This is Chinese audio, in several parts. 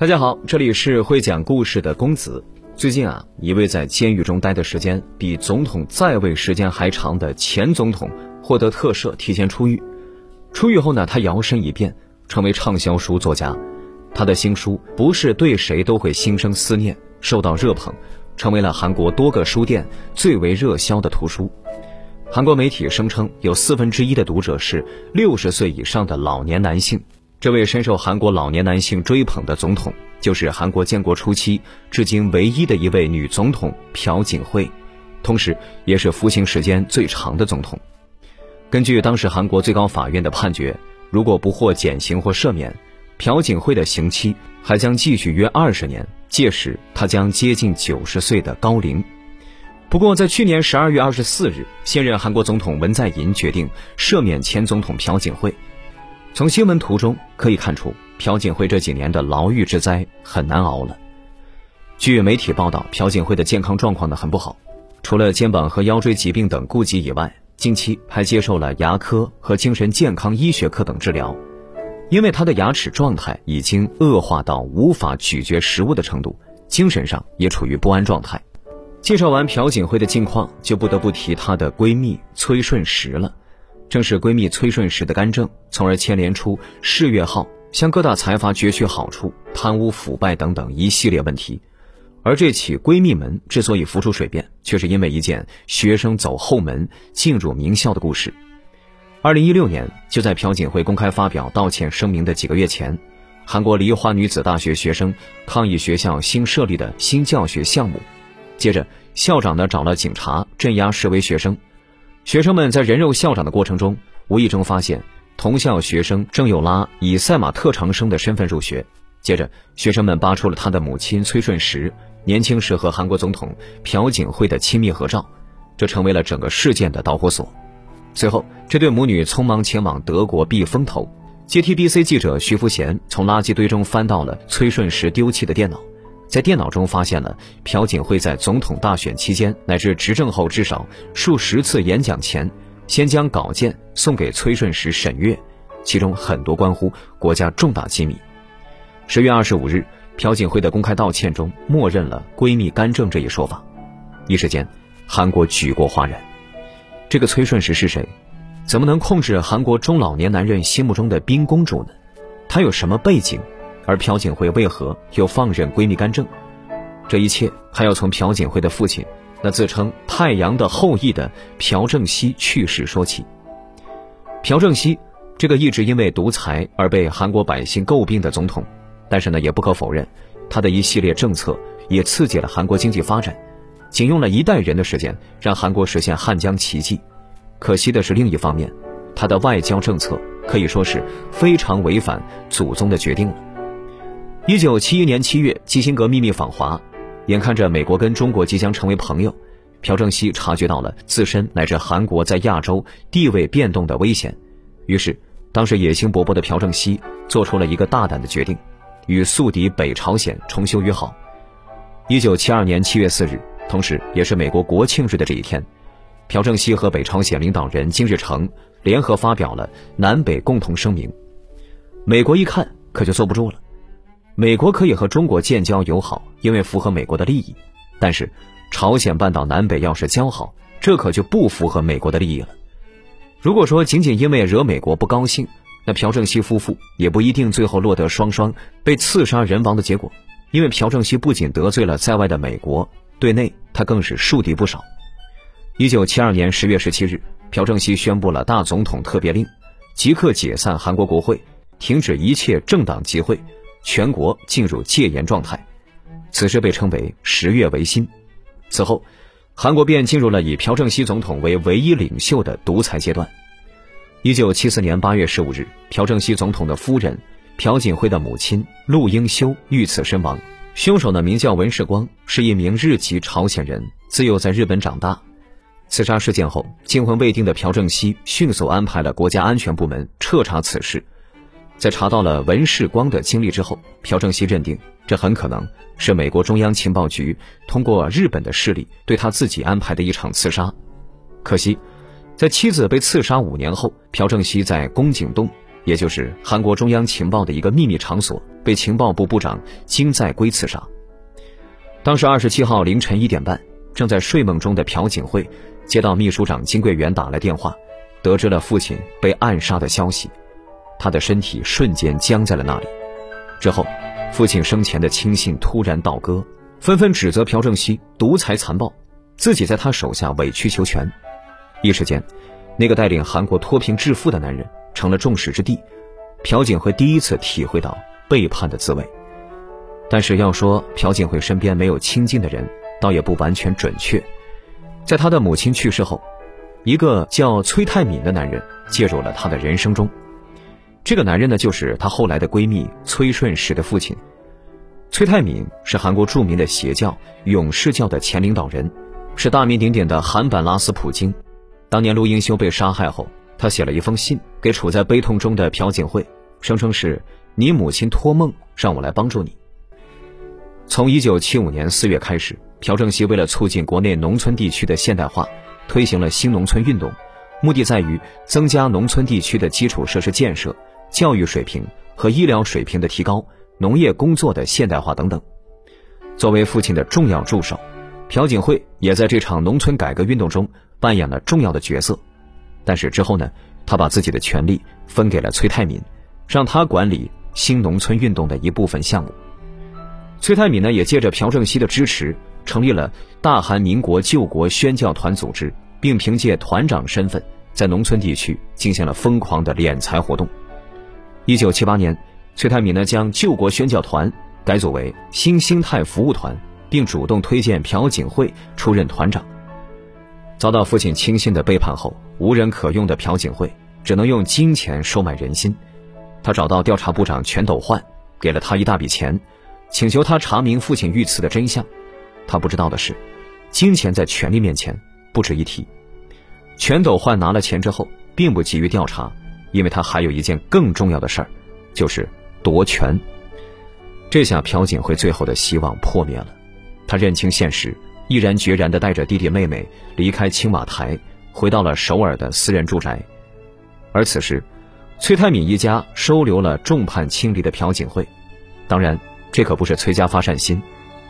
大家好，这里是会讲故事的公子。最近啊，一位在监狱中待的时间比总统在位时间还长的前总统获得特赦，提前出狱。出狱后呢，他摇身一变成为畅销书作家。他的新书《不是对谁都会心生思念》受到热捧，成为了韩国多个书店最为热销的图书。韩国媒体声称，有四分之一的读者是六十岁以上的老年男性。这位深受韩国老年男性追捧的总统，就是韩国建国初期至今唯一的一位女总统朴槿惠，同时也是服刑时间最长的总统。根据当时韩国最高法院的判决，如果不获减刑或赦免，朴槿惠的刑期还将继续约二十年，届时她将接近九十岁的高龄。不过，在去年十二月二十四日，现任韩国总统文在寅决定赦免前总统朴槿惠。从新闻图中可以看出，朴槿惠这几年的牢狱之灾很难熬了。据媒体报道，朴槿惠的健康状况呢很不好，除了肩膀和腰椎疾病等痼疾以外，近期还接受了牙科和精神健康医学科等治疗。因为他的牙齿状态已经恶化到无法咀嚼食物的程度，精神上也处于不安状态。介绍完朴槿惠的近况，就不得不提她的闺蜜崔顺实了。正是闺蜜崔顺实的干政，从而牵连出世越号向各大财阀攫取好处、贪污腐败等等一系列问题。而这起闺蜜门之所以浮出水面，却是因为一件学生走后门进入名校的故事。二零一六年，就在朴槿惠公开发表道歉声明的几个月前，韩国梨花女子大学学生抗议学校新设立的新教学项目，接着校长呢找了警察镇压示威学生。学生们在人肉校长的过程中，无意中发现同校学生郑友拉以赛马特长生的身份入学。接着，学生们扒出了他的母亲崔顺实年轻时和韩国总统朴槿惠的亲密合照，这成为了整个事件的导火索。随后，这对母女匆忙前往德国避风头。JTBC 记者徐福贤从垃圾堆中翻到了崔顺实丢弃的电脑。在电脑中发现了朴槿惠在总统大选期间乃至执政后至少数十次演讲前，先将稿件送给崔顺实审阅，其中很多关乎国家重大机密。十月二十五日，朴槿惠的公开道歉中默认了闺蜜干政这一说法，一时间，韩国举国哗然。这个崔顺实是谁？怎么能控制韩国中老年男人心目中的冰公主呢？她有什么背景？而朴槿惠为何又放任闺蜜干政？这一切还要从朴槿惠的父亲，那自称“太阳的后裔”的朴正熙去世说起。朴正熙这个一直因为独裁而被韩国百姓诟病的总统，但是呢，也不可否认，他的一系列政策也刺激了韩国经济发展，仅用了一代人的时间，让韩国实现汉江奇迹。可惜的是，另一方面，他的外交政策可以说是非常违反祖宗的决定了。一九七一年七月，基辛格秘密访华，眼看着美国跟中国即将成为朋友，朴正熙察觉到了自身乃至韩国在亚洲地位变动的危险，于是，当时野心勃勃的朴正熙做出了一个大胆的决定，与宿敌北朝鲜重修于好。一九七二年七月四日，同时也是美国国庆日的这一天，朴正熙和北朝鲜领导人金日成联合发表了南北共同声明。美国一看，可就坐不住了。美国可以和中国建交友好，因为符合美国的利益。但是，朝鲜半岛南北要是交好，这可就不符合美国的利益了。如果说仅仅因为惹美国不高兴，那朴正熙夫妇也不一定最后落得双双被刺杀人亡的结果。因为朴正熙不仅得罪了在外的美国，对内他更是树敌不少。一九七二年十月十七日，朴正熙宣布了大总统特别令，即刻解散韩国国会，停止一切政党集会。全国进入戒严状态，此时被称为“十月维新”。此后，韩国便进入了以朴正熙总统为唯一领袖的独裁阶段。一九七四年八月十五日，朴正熙总统的夫人朴槿惠的母亲陆英修遇刺身亡。凶手呢名叫文世光，是一名日籍朝鲜人，自幼在日本长大。刺杀事件后，惊魂未定的朴正熙迅速安排了国家安全部门彻查此事。在查到了文世光的经历之后，朴正熙认定这很可能是美国中央情报局通过日本的势力对他自己安排的一场刺杀。可惜，在妻子被刺杀五年后，朴正熙在宫井洞，也就是韩国中央情报的一个秘密场所，被情报部部长金在圭刺杀。当时二十七号凌晨一点半，正在睡梦中的朴槿惠接到秘书长金桂元打来电话，得知了父亲被暗杀的消息，他的身体瞬间僵在了那里。之后，父亲生前的亲信突然倒戈，纷纷指责朴正熙独裁残暴，自己在他手下委曲求全。一时间，那个带领韩国脱贫致富的男人成了众矢之的。朴槿惠第一次体会到背叛的滋味。但是要说朴槿惠身边没有亲近的人，倒也不完全准确。在她的母亲去世后，一个叫崔泰敏的男人介入了她的人生中。这个男人呢，就是她后来的闺蜜崔顺实的父亲。崔泰敏是韩国著名的邪教勇士教的前领导人，是大名鼎鼎的韩版拉斯普京。当年陆英修被杀害后，他写了一封信给处在悲痛中的朴槿惠，声称是你母亲托梦让我来帮助你。从一九七五年四月开始，朴正熙为了促进国内农村地区的现代化，推行了新农村运动，目的在于增加农村地区的基础设施建设、教育水平和医疗水平的提高、农业工作的现代化等等。作为父亲的重要助手，朴槿惠也在这场农村改革运动中扮演了重要的角色。但是之后呢，他把自己的权力分给了崔泰敏，让他管理新农村运动的一部分项目。崔泰敏呢，也借着朴正熙的支持，成立了大韩民国救国宣教团组织，并凭借团长身份，在农村地区进行了疯狂的敛财活动。一九七八年，崔泰敏呢将救国宣教团改组为新兴泰服务团，并主动推荐朴槿惠出任团长。遭到父亲亲信的背叛后，无人可用的朴槿惠只能用金钱收买人心。他找到调查部长全斗焕，给了他一大笔钱。请求他查明父亲遇刺的真相。他不知道的是，金钱在权力面前不值一提。全斗焕拿了钱之后，并不急于调查，因为他还有一件更重要的事儿，就是夺权。这下朴槿惠最后的希望破灭了。他认清现实，毅然决然地带着弟弟妹妹离开青瓦台，回到了首尔的私人住宅。而此时，崔泰敏一家收留了众叛亲离的朴槿惠，当然。这可不是崔家发善心，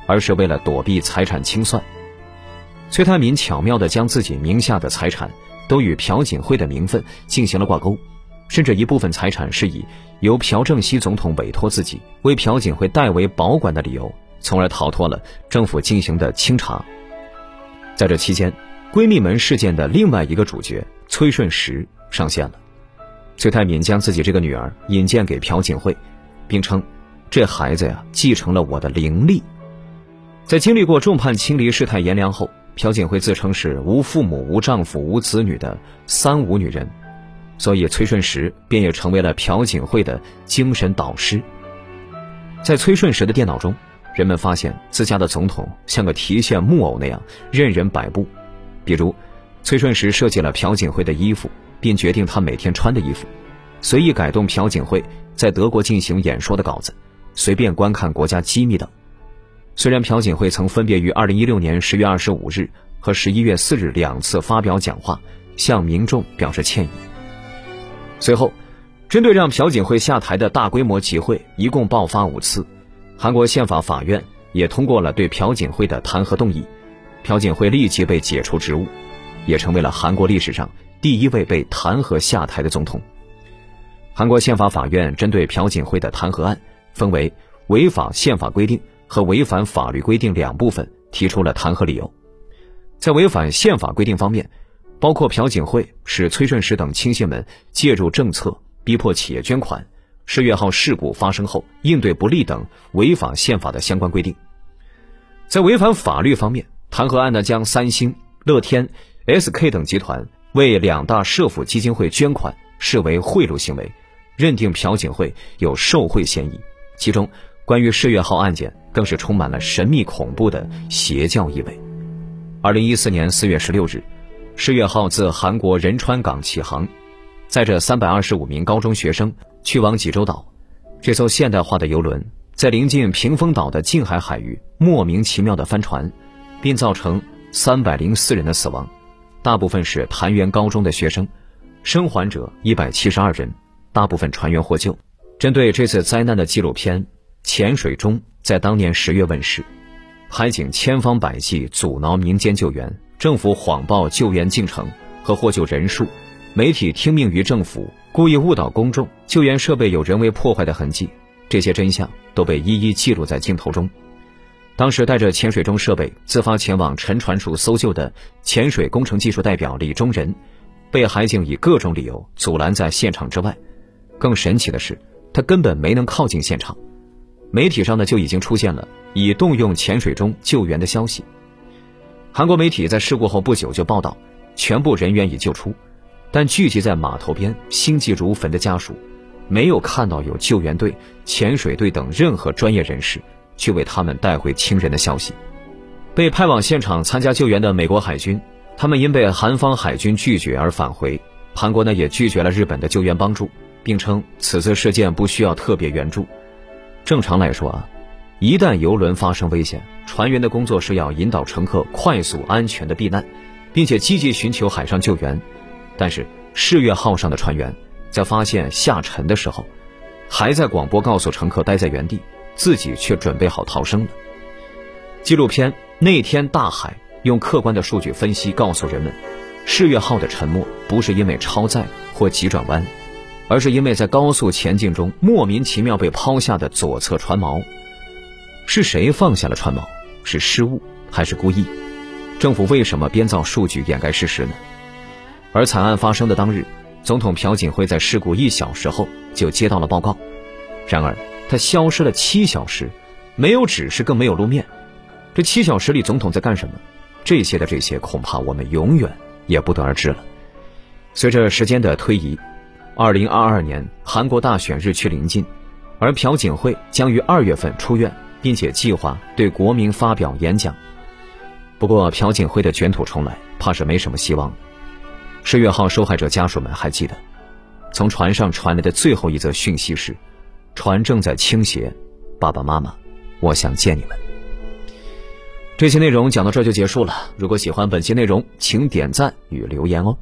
而是为了躲避财产清算。崔泰敏巧妙地将自己名下的财产都与朴槿惠的名分进行了挂钩，甚至一部分财产是以由朴正熙总统委托自己为朴槿惠代为保管的理由，从而逃脱了政府进行的清查。在这期间，闺蜜门事件的另外一个主角崔顺实上线了。崔泰敏将自己这个女儿引荐给朴槿惠，并称。这孩子呀，继承了我的灵力。在经历过众叛亲离、世态炎凉后，朴槿惠自称是无父母、无丈夫、无子女的三无女人，所以崔顺实便也成为了朴槿惠的精神导师。在崔顺实的电脑中，人们发现自家的总统像个提线木偶那样任人摆布，比如，崔顺实设计了朴槿惠的衣服，并决定她每天穿的衣服，随意改动朴槿惠在德国进行演说的稿子。随便观看国家机密等。虽然朴槿惠曾分别于二零一六年十月二十五日和十一月四日两次发表讲话，向民众表示歉意。随后，针对让朴槿惠下台的大规模集会一共爆发五次，韩国宪法法院也通过了对朴槿惠的弹劾动议，朴槿惠立即被解除职务，也成为了韩国历史上第一位被弹劾下台的总统。韩国宪法法院针对朴槿惠的弹劾案。分为违法宪法规定和违反法律规定两部分，提出了弹劾理由。在违反宪法规定方面，包括朴槿惠使崔顺实等亲信们介入政策，逼迫企业捐款；世越号事故发生后应对不力等违反宪法的相关规定。在违反法律方面，弹劾案呢将三星、乐天、SK 等集团为两大社府基金会捐款视为贿赂行为，认定朴槿惠有受贿嫌疑。其中，关于世越号案件更是充满了神秘恐怖的邪教意味。二零一四年四月十六日，世越号自韩国仁川港起航，载着三百二十五名高中学生去往济州岛。这艘现代化的游轮在临近屏风岛的近海海域莫名其妙的翻船，并造成三百零四人的死亡，大部分是潭元高中的学生，生还者一百七十二人，大部分船员获救。针对这次灾难的纪录片《潜水中在当年十月问世，海警千方百计阻挠民间救援，政府谎报救援进程和获救人数，媒体听命于政府，故意误导公众，救援设备有人为破坏的痕迹，这些真相都被一一记录在镜头中。当时带着潜水钟设备自发前往沉船处搜救的潜水工程技术代表李忠仁，被海警以各种理由阻拦在现场之外。更神奇的是，他根本没能靠近现场。媒体上呢就已经出现了已动用潜水钟救援的消息。韩国媒体在事故后不久就报道，全部人员已救出，但聚集在码头边心急如焚的家属，没有看到有救援队、潜水队等任何专业人士。去为他们带回亲人的消息。被派往现场参加救援的美国海军，他们因被韩方海军拒绝而返回。韩国呢也拒绝了日本的救援帮助，并称此次事件不需要特别援助。正常来说啊，一旦游轮发生危险，船员的工作是要引导乘客快速安全的避难，并且积极寻求海上救援。但是世越号上的船员在发现下沉的时候，还在广播告诉乘客待在原地。自己却准备好逃生了。纪录片《那天大海》用客观的数据分析告诉人们，世越号的沉没不是因为超载或急转弯，而是因为在高速前进中莫名其妙被抛下的左侧船锚。是谁放下了船锚？是失误还是故意？政府为什么编造数据掩盖事实呢？而惨案发生的当日，总统朴槿惠在事故一小时后就接到了报告，然而。他消失了七小时，没有指示，更没有露面。这七小时里，总统在干什么？这些的这些，恐怕我们永远也不得而知了。随着时间的推移，二零二二年韩国大选日趋临近，而朴槿惠将于二月份出院，并且计划对国民发表演讲。不过，朴槿惠的卷土重来，怕是没什么希望。世越号受害者家属们还记得，从船上传来的最后一则讯息是。船正在倾斜，爸爸妈妈，我想见你们。这些内容讲到这就结束了。如果喜欢本期内容，请点赞与留言哦。